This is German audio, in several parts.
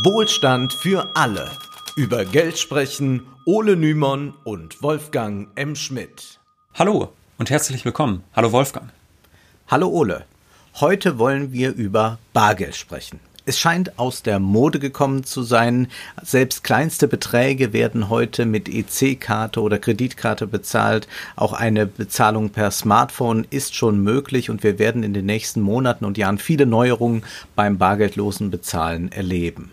Wohlstand für alle. Über Geld sprechen Ole Nymon und Wolfgang M. Schmidt. Hallo und herzlich willkommen. Hallo Wolfgang. Hallo Ole. Heute wollen wir über Bargeld sprechen. Es scheint aus der Mode gekommen zu sein. Selbst kleinste Beträge werden heute mit EC-Karte oder Kreditkarte bezahlt. Auch eine Bezahlung per Smartphone ist schon möglich und wir werden in den nächsten Monaten und Jahren viele Neuerungen beim bargeldlosen Bezahlen erleben.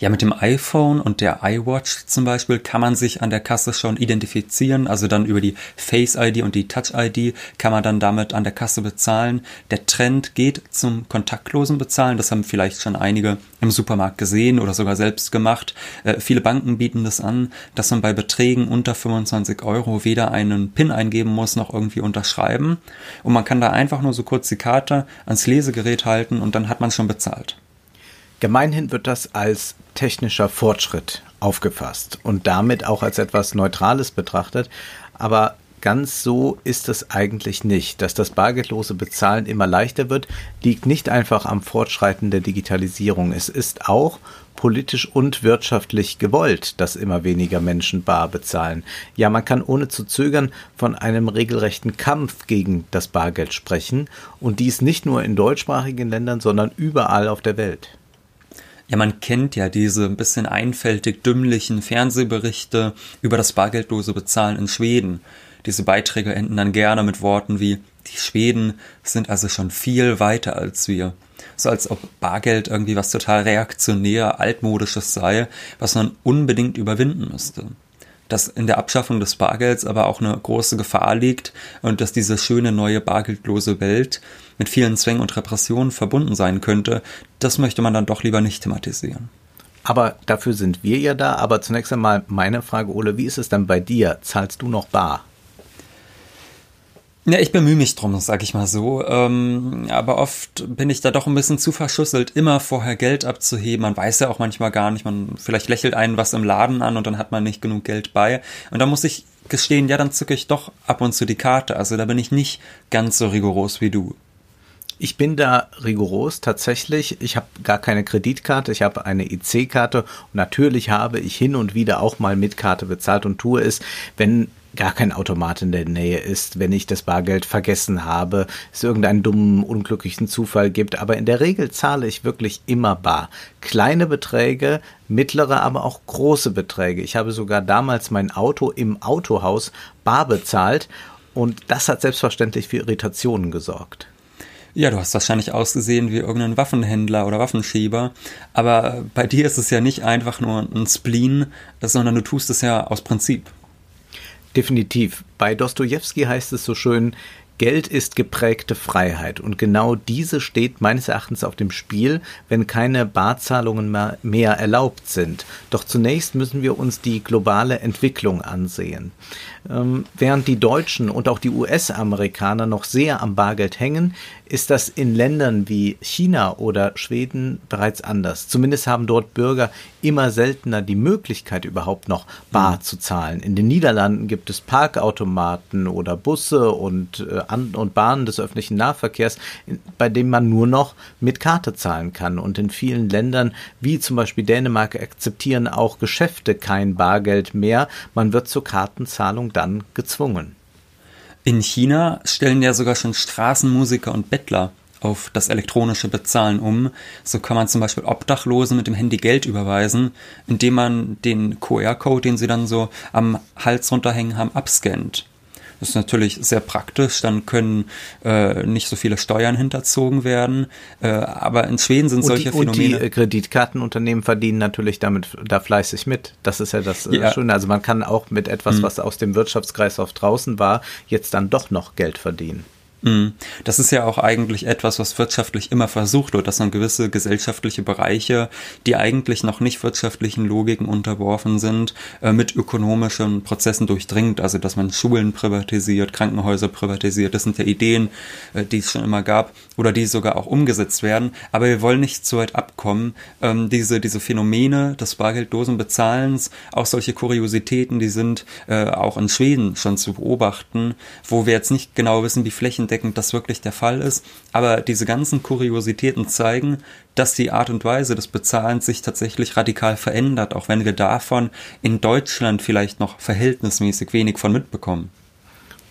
Ja, mit dem iPhone und der iWatch zum Beispiel kann man sich an der Kasse schon identifizieren. Also dann über die Face ID und die Touch ID kann man dann damit an der Kasse bezahlen. Der Trend geht zum kontaktlosen Bezahlen. Das haben vielleicht schon einige im Supermarkt gesehen oder sogar selbst gemacht. Äh, viele Banken bieten das an, dass man bei Beträgen unter 25 Euro weder einen PIN eingeben muss noch irgendwie unterschreiben. Und man kann da einfach nur so kurz die Karte ans Lesegerät halten und dann hat man schon bezahlt. Gemeinhin wird das als technischer Fortschritt aufgefasst und damit auch als etwas Neutrales betrachtet. Aber ganz so ist es eigentlich nicht. Dass das bargeldlose Bezahlen immer leichter wird, liegt nicht einfach am Fortschreiten der Digitalisierung. Es ist auch politisch und wirtschaftlich gewollt, dass immer weniger Menschen bar bezahlen. Ja, man kann ohne zu zögern von einem regelrechten Kampf gegen das Bargeld sprechen und dies nicht nur in deutschsprachigen Ländern, sondern überall auf der Welt. Ja, man kennt ja diese ein bisschen einfältig dümmlichen Fernsehberichte über das bargeldlose Bezahlen in Schweden. Diese Beiträge enden dann gerne mit Worten wie die Schweden sind also schon viel weiter als wir. So als ob Bargeld irgendwie was total reaktionär, altmodisches sei, was man unbedingt überwinden müsste dass in der Abschaffung des Bargelds aber auch eine große Gefahr liegt und dass diese schöne neue bargeldlose Welt mit vielen Zwängen und Repressionen verbunden sein könnte, das möchte man dann doch lieber nicht thematisieren. Aber dafür sind wir ja da. Aber zunächst einmal meine Frage, Ole, wie ist es dann bei dir? Zahlst du noch bar? Ja, ich bemühe mich drum, sag ich mal so. Ähm, aber oft bin ich da doch ein bisschen zu verschusselt, immer vorher Geld abzuheben. Man weiß ja auch manchmal gar nicht, man vielleicht lächelt einen was im Laden an und dann hat man nicht genug Geld bei. Und da muss ich gestehen, ja, dann zücke ich doch ab und zu die Karte. Also da bin ich nicht ganz so rigoros wie du. Ich bin da rigoros tatsächlich. Ich habe gar keine Kreditkarte, ich habe eine EC-Karte natürlich habe ich hin und wieder auch mal mit Karte bezahlt und tue es, wenn gar kein Automat in der Nähe ist, wenn ich das Bargeld vergessen habe, es irgendeinen dummen, unglücklichen Zufall gibt. Aber in der Regel zahle ich wirklich immer bar. Kleine Beträge, mittlere, aber auch große Beträge. Ich habe sogar damals mein Auto im Autohaus bar bezahlt und das hat selbstverständlich für Irritationen gesorgt. Ja, du hast wahrscheinlich ausgesehen wie irgendein Waffenhändler oder Waffenschieber, aber bei dir ist es ja nicht einfach nur ein Spleen, sondern du tust es ja aus Prinzip. Definitiv. Bei Dostoevsky heißt es so schön, Geld ist geprägte Freiheit und genau diese steht meines Erachtens auf dem Spiel, wenn keine Barzahlungen mehr erlaubt sind. Doch zunächst müssen wir uns die globale Entwicklung ansehen. Ähm, während die Deutschen und auch die US-Amerikaner noch sehr am Bargeld hängen, ist das in Ländern wie China oder Schweden bereits anders. Zumindest haben dort Bürger immer seltener die Möglichkeit, überhaupt noch bar mhm. zu zahlen. In den Niederlanden gibt es Parkautomaten oder Busse und, äh, An und Bahnen des öffentlichen Nahverkehrs, bei denen man nur noch mit Karte zahlen kann. Und in vielen Ländern, wie zum Beispiel Dänemark, akzeptieren auch Geschäfte kein Bargeld mehr. Man wird zur Kartenzahlung dann gezwungen. In China stellen ja sogar schon Straßenmusiker und Bettler auf das elektronische Bezahlen um. So kann man zum Beispiel Obdachlosen mit dem Handy Geld überweisen, indem man den QR-Code, den sie dann so am Hals runterhängen haben, abscannt. Das ist natürlich sehr praktisch, dann können äh, nicht so viele Steuern hinterzogen werden. Äh, aber in Schweden sind und solche die, Phänomene. Und die Kreditkartenunternehmen verdienen natürlich damit da fleißig mit. Das ist ja das äh, ja. Schöne. Also man kann auch mit etwas, mhm. was aus dem Wirtschaftskreislauf draußen war, jetzt dann doch noch Geld verdienen. Mhm. Das ist ja auch eigentlich etwas, was wirtschaftlich immer versucht wird, dass man gewisse gesellschaftliche Bereiche, die eigentlich noch nicht wirtschaftlichen Logiken unterworfen sind, äh, mit ökonomischen Prozessen durchdringt. Also, dass man Schulen privatisiert, Krankenhäuser privatisiert. Das sind ja Ideen, äh, die es schon immer gab oder die sogar auch umgesetzt werden. Aber wir wollen nicht zu weit abkommen. Ähm, diese, diese Phänomene des bargeldlosen Bezahlens, auch solche Kuriositäten, die sind äh, auch in Schweden schon zu beobachten, wo wir jetzt nicht genau wissen, wie flächendeckend flächendeckend das wirklich der Fall ist. Aber diese ganzen Kuriositäten zeigen, dass die Art und Weise des Bezahlens sich tatsächlich radikal verändert, auch wenn wir davon in Deutschland vielleicht noch verhältnismäßig wenig von mitbekommen.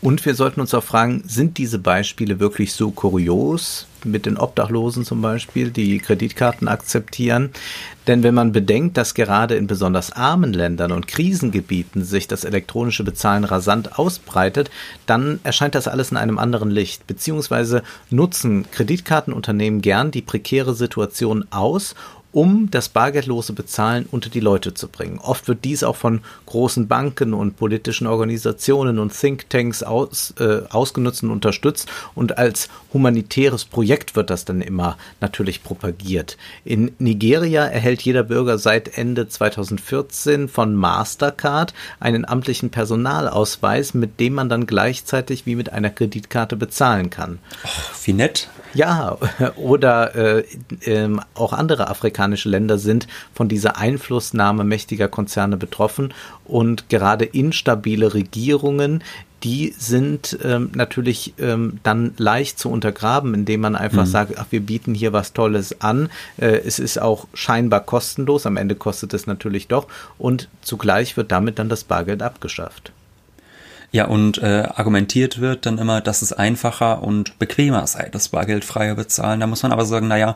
Und wir sollten uns auch fragen, sind diese Beispiele wirklich so kurios? Mit den Obdachlosen zum Beispiel, die Kreditkarten akzeptieren. Denn wenn man bedenkt, dass gerade in besonders armen Ländern und Krisengebieten sich das elektronische Bezahlen rasant ausbreitet, dann erscheint das alles in einem anderen Licht. Beziehungsweise nutzen Kreditkartenunternehmen gern die prekäre Situation aus, um das bargeldlose Bezahlen unter die Leute zu bringen. Oft wird dies auch von großen Banken und politischen Organisationen und Thinktanks aus, äh, ausgenutzt und unterstützt und als humanitäres Projekt wird das dann immer natürlich propagiert. In Nigeria erhält jeder Bürger seit Ende 2014 von Mastercard einen amtlichen Personalausweis, mit dem man dann gleichzeitig wie mit einer Kreditkarte bezahlen kann. Oh, wie nett. Ja, oder äh, äh, auch andere afrikanische Länder sind von dieser Einflussnahme mächtiger Konzerne betroffen und gerade instabile Regierungen, die sind ähm, natürlich ähm, dann leicht zu untergraben, indem man einfach mhm. sagt, ach, wir bieten hier was Tolles an. Äh, es ist auch scheinbar kostenlos, am Ende kostet es natürlich doch und zugleich wird damit dann das Bargeld abgeschafft. Ja, und äh, argumentiert wird dann immer, dass es einfacher und bequemer sei, das bargeldfreie Bezahlen. Da muss man aber sagen, naja,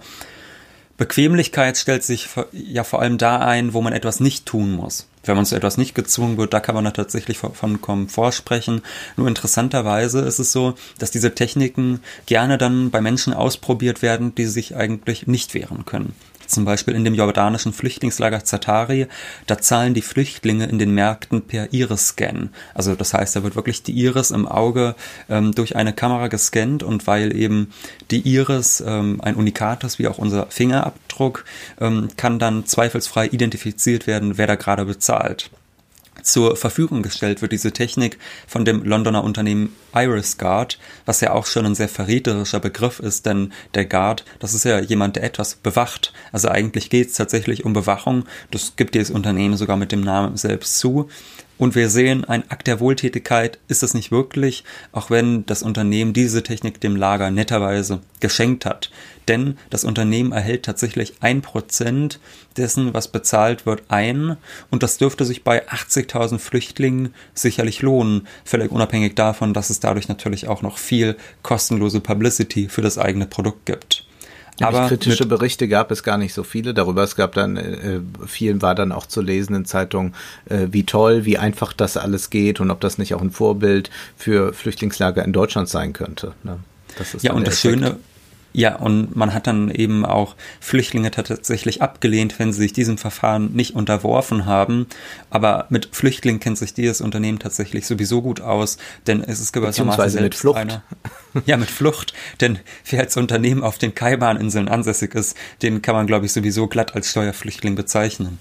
Bequemlichkeit stellt sich ja vor allem da ein, wo man etwas nicht tun muss. Wenn man zu etwas nicht gezwungen wird, da kann man da tatsächlich von Komfort sprechen. Nur interessanterweise ist es so, dass diese Techniken gerne dann bei Menschen ausprobiert werden, die sich eigentlich nicht wehren können zum Beispiel in dem jordanischen Flüchtlingslager Zatari, da zahlen die Flüchtlinge in den Märkten per Iris-Scan. Also das heißt, da wird wirklich die Iris im Auge ähm, durch eine Kamera gescannt und weil eben die Iris ähm, ein Unikat ist, wie auch unser Fingerabdruck, ähm, kann dann zweifelsfrei identifiziert werden, wer da gerade bezahlt zur Verfügung gestellt wird, diese Technik von dem Londoner Unternehmen Iris Guard, was ja auch schon ein sehr verräterischer Begriff ist, denn der Guard, das ist ja jemand, der etwas bewacht. Also eigentlich geht es tatsächlich um Bewachung. Das gibt dieses Unternehmen sogar mit dem Namen selbst zu. Und wir sehen, ein Akt der Wohltätigkeit ist es nicht wirklich, auch wenn das Unternehmen diese Technik dem Lager netterweise geschenkt hat. Denn das Unternehmen erhält tatsächlich ein Prozent dessen, was bezahlt wird, ein. Und das dürfte sich bei 80.000 Flüchtlingen sicherlich lohnen, völlig unabhängig davon, dass es dadurch natürlich auch noch viel kostenlose Publicity für das eigene Produkt gibt. Aber kritische Berichte gab es gar nicht so viele darüber. Es gab dann, äh, vielen war dann auch zu lesen in Zeitungen, äh, wie toll, wie einfach das alles geht und ob das nicht auch ein Vorbild für Flüchtlingslager in Deutschland sein könnte. Ne? Ja, und das Schöne, ja, und man hat dann eben auch Flüchtlinge tatsächlich abgelehnt, wenn sie sich diesem Verfahren nicht unterworfen haben. Aber mit Flüchtlingen kennt sich dieses Unternehmen tatsächlich sowieso gut aus, denn es ist gewissermaßen mit Flucht. Eine, ja, mit Flucht. Denn wer als Unternehmen auf den Kaiman-Inseln ansässig ist, den kann man, glaube ich, sowieso glatt als Steuerflüchtling bezeichnen.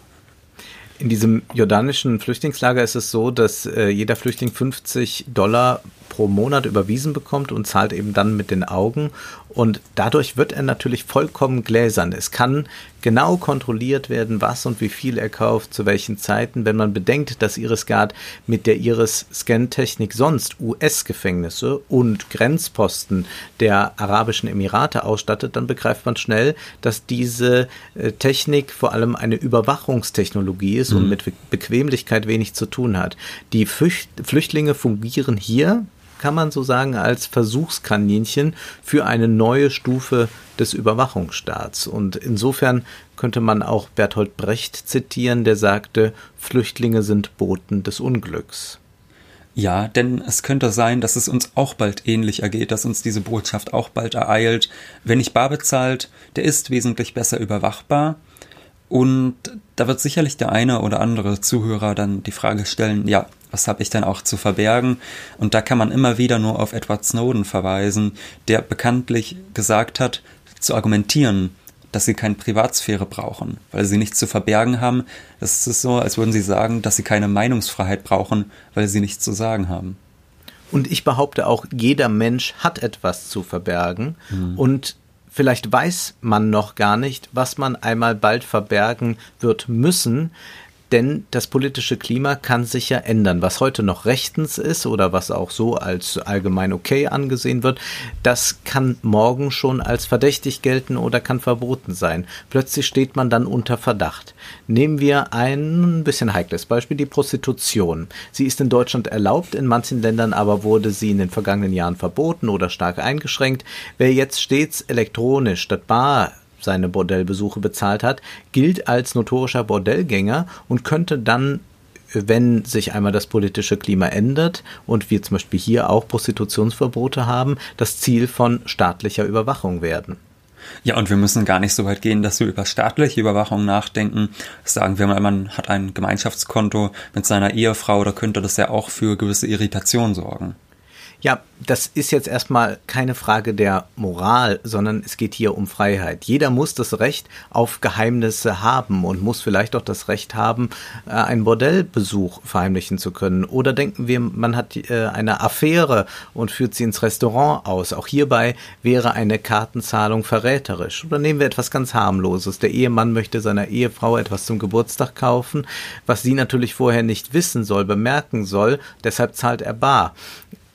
In diesem jordanischen Flüchtlingslager ist es so, dass äh, jeder Flüchtling 50 Dollar pro Monat überwiesen bekommt und zahlt eben dann mit den Augen. Und dadurch wird er natürlich vollkommen gläsern. Es kann genau kontrolliert werden, was und wie viel er kauft, zu welchen Zeiten. Wenn man bedenkt, dass Irisguard mit der Iris-Scan-Technik sonst US-Gefängnisse und Grenzposten der Arabischen Emirate ausstattet, dann begreift man schnell, dass diese äh, Technik vor allem eine Überwachungstechnologie ist mhm. und mit Bequemlichkeit wenig zu tun hat. Die Flüchtlinge fungieren hier kann man so sagen, als Versuchskaninchen für eine neue Stufe des Überwachungsstaats. Und insofern könnte man auch Bertolt Brecht zitieren, der sagte, Flüchtlinge sind Boten des Unglücks. Ja, denn es könnte sein, dass es uns auch bald ähnlich ergeht, dass uns diese Botschaft auch bald ereilt. Wer nicht bar bezahlt, der ist wesentlich besser überwachbar. Und da wird sicherlich der eine oder andere Zuhörer dann die Frage stellen, ja, was habe ich denn auch zu verbergen? Und da kann man immer wieder nur auf Edward Snowden verweisen, der bekanntlich gesagt hat, zu argumentieren, dass sie keine Privatsphäre brauchen, weil sie nichts zu verbergen haben. Das ist so, als würden sie sagen, dass sie keine Meinungsfreiheit brauchen, weil sie nichts zu sagen haben. Und ich behaupte auch, jeder Mensch hat etwas zu verbergen. Mhm. Und Vielleicht weiß man noch gar nicht, was man einmal bald verbergen wird müssen, denn das politische Klima kann sich ja ändern. Was heute noch rechtens ist oder was auch so als allgemein okay angesehen wird, das kann morgen schon als verdächtig gelten oder kann verboten sein. Plötzlich steht man dann unter Verdacht. Nehmen wir ein bisschen heikles Beispiel, die Prostitution. Sie ist in Deutschland erlaubt, in manchen Ländern aber wurde sie in den vergangenen Jahren verboten oder stark eingeschränkt. Wer jetzt stets elektronisch statt bar seine Bordellbesuche bezahlt hat, gilt als notorischer Bordellgänger und könnte dann wenn sich einmal das politische Klima ändert und wir zum Beispiel hier auch Prostitutionsverbote haben, das Ziel von staatlicher Überwachung werden. Ja, und wir müssen gar nicht so weit gehen, dass wir über staatliche Überwachung nachdenken. Sagen wir mal, man hat ein Gemeinschaftskonto mit seiner Ehefrau, da könnte das ja auch für gewisse Irritation sorgen. Ja, das ist jetzt erstmal keine Frage der Moral, sondern es geht hier um Freiheit. Jeder muss das Recht auf Geheimnisse haben und muss vielleicht auch das Recht haben, äh, einen Bordellbesuch verheimlichen zu können. Oder denken wir, man hat äh, eine Affäre und führt sie ins Restaurant aus. Auch hierbei wäre eine Kartenzahlung verräterisch. Oder nehmen wir etwas ganz harmloses. Der Ehemann möchte seiner Ehefrau etwas zum Geburtstag kaufen, was sie natürlich vorher nicht wissen soll, bemerken soll. Deshalb zahlt er bar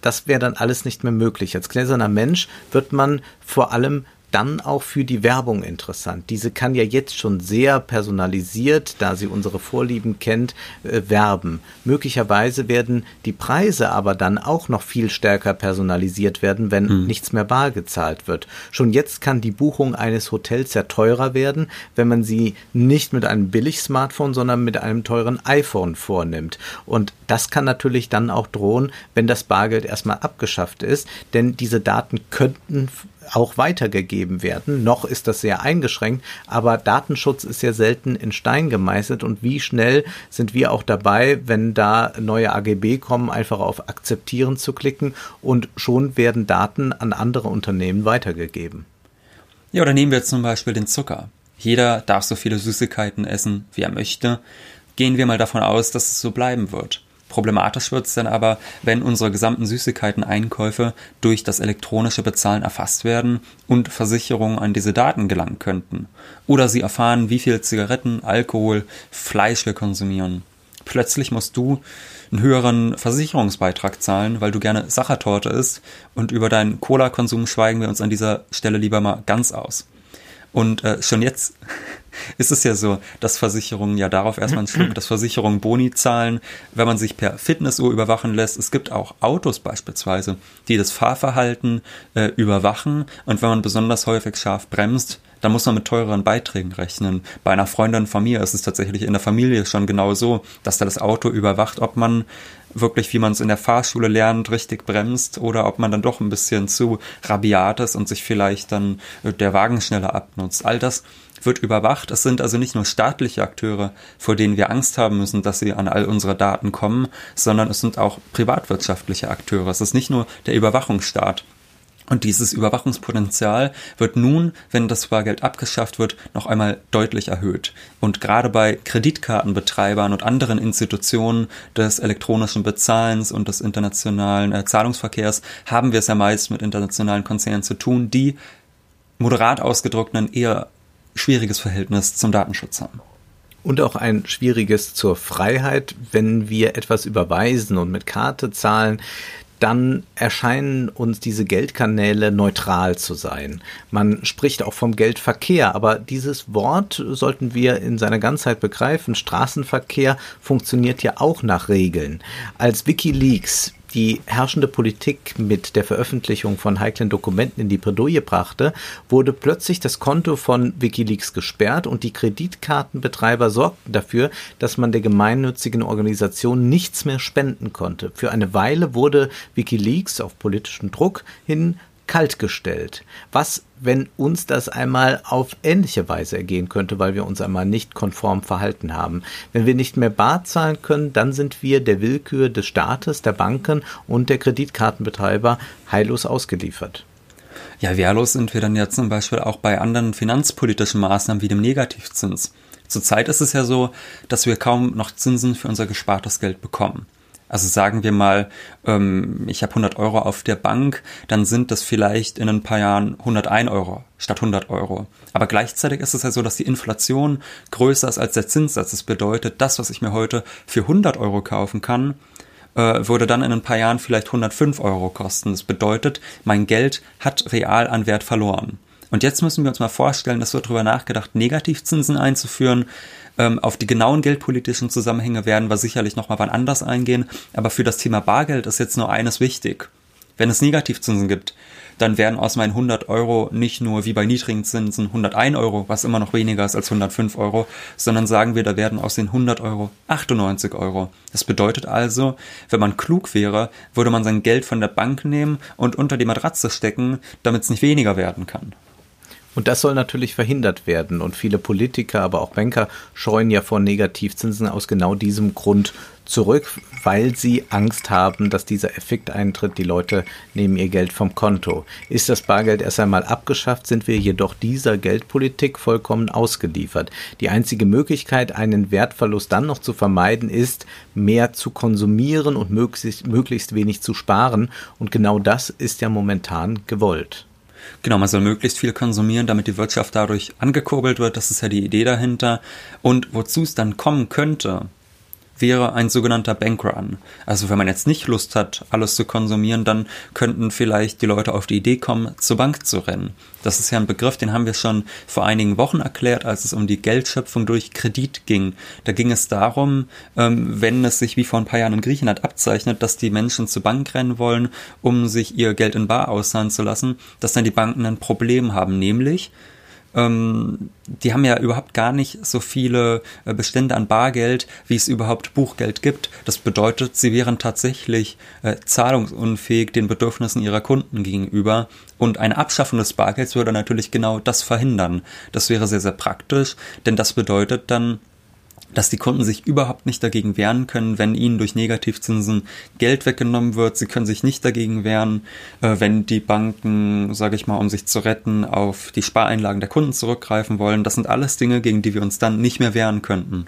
das wäre dann alles nicht mehr möglich. Als gläserner Mensch wird man vor allem dann auch für die Werbung interessant. Diese kann ja jetzt schon sehr personalisiert, da sie unsere Vorlieben kennt, äh, werben. Möglicherweise werden die Preise aber dann auch noch viel stärker personalisiert werden, wenn hm. nichts mehr bar gezahlt wird. Schon jetzt kann die Buchung eines Hotels ja teurer werden, wenn man sie nicht mit einem Billig-Smartphone, sondern mit einem teuren iPhone vornimmt. Und das kann natürlich dann auch drohen, wenn das Bargeld erstmal abgeschafft ist, denn diese Daten könnten auch weitergegeben werden. Noch ist das sehr eingeschränkt, aber Datenschutz ist ja selten in Stein gemeißelt und wie schnell sind wir auch dabei, wenn da neue AGB kommen, einfach auf Akzeptieren zu klicken und schon werden Daten an andere Unternehmen weitergegeben. Ja, oder nehmen wir zum Beispiel den Zucker. Jeder darf so viele Süßigkeiten essen, wie er möchte. Gehen wir mal davon aus, dass es so bleiben wird. Problematisch wird es dann aber, wenn unsere gesamten Süßigkeiten-Einkäufe durch das elektronische Bezahlen erfasst werden und Versicherungen an diese Daten gelangen könnten. Oder sie erfahren, wie viel Zigaretten, Alkohol, Fleisch wir konsumieren. Plötzlich musst du einen höheren Versicherungsbeitrag zahlen, weil du gerne Sachertorte isst und über deinen Cola-Konsum schweigen wir uns an dieser Stelle lieber mal ganz aus. Und äh, schon jetzt ist es ja so, dass Versicherungen ja darauf erstmal einen Schluck, dass Versicherungen Boni zahlen, wenn man sich per Fitnessuhr überwachen lässt. Es gibt auch Autos beispielsweise, die das Fahrverhalten äh, überwachen und wenn man besonders häufig scharf bremst, dann muss man mit teureren Beiträgen rechnen. Bei einer Freundin von mir ist es tatsächlich in der Familie schon genau so, dass da das Auto überwacht, ob man wirklich, wie man es in der Fahrschule lernt, richtig bremst oder ob man dann doch ein bisschen zu rabiat ist und sich vielleicht dann äh, der Wagen schneller abnutzt. All das wird überwacht. Es sind also nicht nur staatliche Akteure, vor denen wir Angst haben müssen, dass sie an all unsere Daten kommen, sondern es sind auch privatwirtschaftliche Akteure. Es ist nicht nur der Überwachungsstaat, und dieses Überwachungspotenzial wird nun, wenn das Bargeld abgeschafft wird, noch einmal deutlich erhöht. Und gerade bei Kreditkartenbetreibern und anderen Institutionen des elektronischen Bezahlens und des internationalen äh, Zahlungsverkehrs haben wir es ja meist mit internationalen Konzernen zu tun, die moderat ausgedrückt ein eher schwieriges Verhältnis zum Datenschutz haben. Und auch ein schwieriges zur Freiheit, wenn wir etwas überweisen und mit Karte zahlen, dann erscheinen uns diese Geldkanäle neutral zu sein. Man spricht auch vom Geldverkehr, aber dieses Wort sollten wir in seiner Ganzheit begreifen. Straßenverkehr funktioniert ja auch nach Regeln. Als Wikileaks die herrschende Politik mit der Veröffentlichung von heiklen Dokumenten in die Bredouille brachte, wurde plötzlich das Konto von Wikileaks gesperrt und die Kreditkartenbetreiber sorgten dafür, dass man der gemeinnützigen Organisation nichts mehr spenden konnte. Für eine Weile wurde Wikileaks auf politischen Druck hin kaltgestellt. Was, wenn uns das einmal auf ähnliche Weise ergehen könnte, weil wir uns einmal nicht konform verhalten haben? Wenn wir nicht mehr bar zahlen können, dann sind wir der Willkür des Staates, der Banken und der Kreditkartenbetreiber heillos ausgeliefert. Ja, wehrlos sind wir dann ja zum Beispiel auch bei anderen finanzpolitischen Maßnahmen wie dem Negativzins. Zurzeit ist es ja so, dass wir kaum noch Zinsen für unser gespartes Geld bekommen. Also sagen wir mal, ähm, ich habe 100 Euro auf der Bank, dann sind das vielleicht in ein paar Jahren 101 Euro statt 100 Euro. Aber gleichzeitig ist es ja so, dass die Inflation größer ist als der Zinssatz. Das bedeutet, das, was ich mir heute für 100 Euro kaufen kann, äh, würde dann in ein paar Jahren vielleicht 105 Euro kosten. Das bedeutet, mein Geld hat real an Wert verloren. Und jetzt müssen wir uns mal vorstellen, dass wird darüber nachgedacht, Negativzinsen einzuführen. Ähm, auf die genauen geldpolitischen Zusammenhänge werden wir sicherlich nochmal wann anders eingehen. Aber für das Thema Bargeld ist jetzt nur eines wichtig. Wenn es Negativzinsen gibt, dann werden aus meinen 100 Euro nicht nur wie bei niedrigen Zinsen 101 Euro, was immer noch weniger ist als 105 Euro, sondern sagen wir, da werden aus den 100 Euro 98 Euro. Das bedeutet also, wenn man klug wäre, würde man sein Geld von der Bank nehmen und unter die Matratze stecken, damit es nicht weniger werden kann. Und das soll natürlich verhindert werden. Und viele Politiker, aber auch Banker scheuen ja vor Negativzinsen aus genau diesem Grund zurück, weil sie Angst haben, dass dieser Effekt eintritt. Die Leute nehmen ihr Geld vom Konto. Ist das Bargeld erst einmal abgeschafft, sind wir jedoch dieser Geldpolitik vollkommen ausgeliefert. Die einzige Möglichkeit, einen Wertverlust dann noch zu vermeiden, ist, mehr zu konsumieren und möglichst, möglichst wenig zu sparen. Und genau das ist ja momentan gewollt. Genau, man soll möglichst viel konsumieren, damit die Wirtschaft dadurch angekurbelt wird. Das ist ja die Idee dahinter. Und wozu es dann kommen könnte, wäre ein sogenannter Bankrun. Also wenn man jetzt nicht Lust hat, alles zu konsumieren, dann könnten vielleicht die Leute auf die Idee kommen, zur Bank zu rennen. Das ist ja ein Begriff, den haben wir schon vor einigen Wochen erklärt, als es um die Geldschöpfung durch Kredit ging. Da ging es darum, ähm, wenn es sich wie vor ein paar Jahren in Griechenland abzeichnet, dass die Menschen zur Bank rennen wollen, um sich ihr Geld in Bar auszahlen zu lassen, dass dann die Banken ein Problem haben, nämlich ähm, die haben ja überhaupt gar nicht so viele äh, Bestände an Bargeld, wie es überhaupt Buchgeld gibt. Das bedeutet, sie wären tatsächlich äh, zahlungsunfähig den Bedürfnissen ihrer Kunden gegenüber. Und eine Abschaffung des Bargelds würde natürlich genau das verhindern. Das wäre sehr, sehr praktisch, denn das bedeutet dann, dass die Kunden sich überhaupt nicht dagegen wehren können, wenn ihnen durch Negativzinsen Geld weggenommen wird. Sie können sich nicht dagegen wehren, äh, wenn die Banken, sage ich mal, um sich zu retten, auf die Spareinlagen der Kunden zurückgreifen wollen. Das sind alles Dinge, gegen die wir uns dann nicht mehr wehren könnten.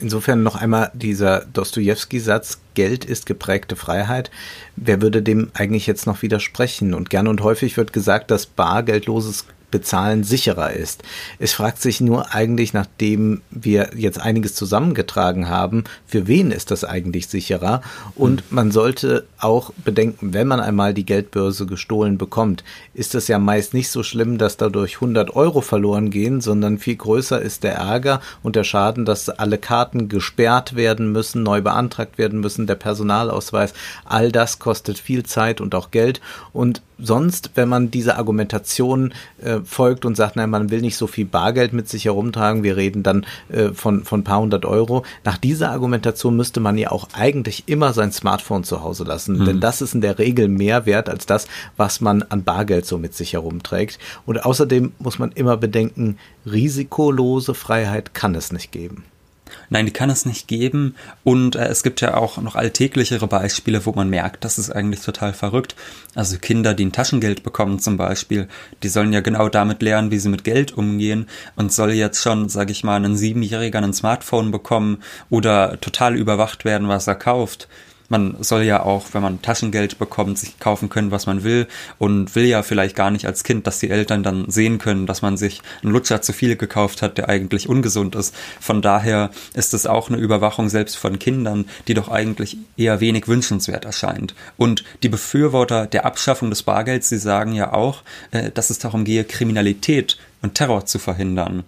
Insofern noch einmal dieser Dostoevsky-Satz, Geld ist geprägte Freiheit. Wer würde dem eigentlich jetzt noch widersprechen? Und gern und häufig wird gesagt, dass bargeldloses Bezahlen sicherer ist. Es fragt sich nur eigentlich, nachdem wir jetzt einiges zusammengetragen haben, für wen ist das eigentlich sicherer? Und hm. man sollte auch bedenken, wenn man einmal die Geldbörse gestohlen bekommt, ist es ja meist nicht so schlimm, dass dadurch 100 Euro verloren gehen, sondern viel größer ist der Ärger und der Schaden, dass alle Karten gesperrt werden müssen, neu beantragt werden müssen, der Personalausweis. All das kostet viel Zeit und auch Geld. Und sonst, wenn man diese Argumentation äh, folgt und sagt, nein, man will nicht so viel Bargeld mit sich herumtragen, wir reden dann äh, von, von paar hundert Euro. Nach dieser Argumentation müsste man ja auch eigentlich immer sein Smartphone zu Hause lassen, mhm. denn das ist in der Regel mehr wert als das, was man an Bargeld so mit sich herumträgt. Und außerdem muss man immer bedenken, risikolose Freiheit kann es nicht geben. Nein, die kann es nicht geben. Und äh, es gibt ja auch noch alltäglichere Beispiele, wo man merkt, das ist eigentlich total verrückt. Also Kinder, die ein Taschengeld bekommen zum Beispiel, die sollen ja genau damit lernen, wie sie mit Geld umgehen und soll jetzt schon, sage ich mal, einen Siebenjähriger ein Smartphone bekommen oder total überwacht werden, was er kauft man soll ja auch, wenn man Taschengeld bekommt, sich kaufen können, was man will und will ja vielleicht gar nicht als Kind, dass die Eltern dann sehen können, dass man sich einen Lutscher zu viel gekauft hat, der eigentlich ungesund ist. Von daher ist es auch eine Überwachung selbst von Kindern, die doch eigentlich eher wenig wünschenswert erscheint. Und die Befürworter der Abschaffung des Bargelds, sie sagen ja auch, äh, dass es darum gehe, Kriminalität und Terror zu verhindern.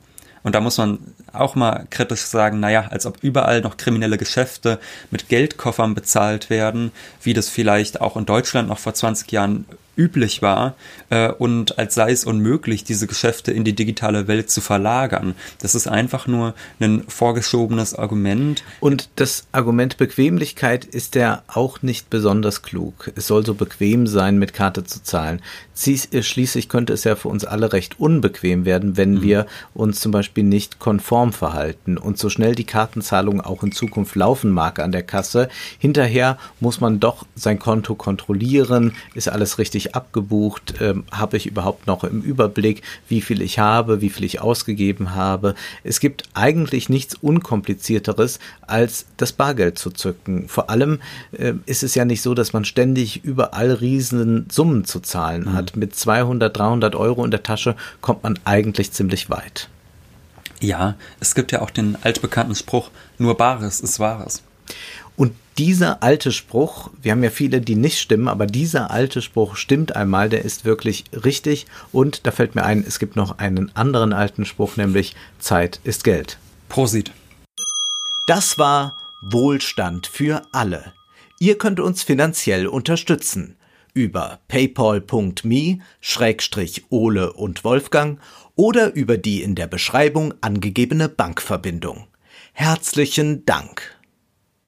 Und da muss man auch mal kritisch sagen, naja, als ob überall noch kriminelle Geschäfte mit Geldkoffern bezahlt werden, wie das vielleicht auch in Deutschland noch vor 20 Jahren üblich war äh, und als sei es unmöglich, diese Geschäfte in die digitale Welt zu verlagern. Das ist einfach nur ein vorgeschobenes Argument. Und das Argument Bequemlichkeit ist ja auch nicht besonders klug. Es soll so bequem sein, mit Karte zu zahlen. Schließlich könnte es ja für uns alle recht unbequem werden, wenn mhm. wir uns zum Beispiel nicht konform Normverhalten und so schnell die Kartenzahlung auch in Zukunft laufen mag an der Kasse, hinterher muss man doch sein Konto kontrollieren, ist alles richtig abgebucht, ähm, habe ich überhaupt noch im Überblick, wie viel ich habe, wie viel ich ausgegeben habe. Es gibt eigentlich nichts unkomplizierteres, als das Bargeld zu zücken. Vor allem äh, ist es ja nicht so, dass man ständig überall riesen Summen zu zahlen mhm. hat. Mit 200, 300 Euro in der Tasche kommt man eigentlich ziemlich weit. Ja, es gibt ja auch den altbekannten Spruch, nur Bares ist Wahres. Dieser alte Spruch, wir haben ja viele, die nicht stimmen, aber dieser alte Spruch stimmt einmal, der ist wirklich richtig. Und da fällt mir ein, es gibt noch einen anderen alten Spruch, nämlich Zeit ist Geld. Prosit. Das war Wohlstand für alle. Ihr könnt uns finanziell unterstützen über paypal.me Schrägstrich Ole und Wolfgang oder über die in der Beschreibung angegebene Bankverbindung. Herzlichen Dank.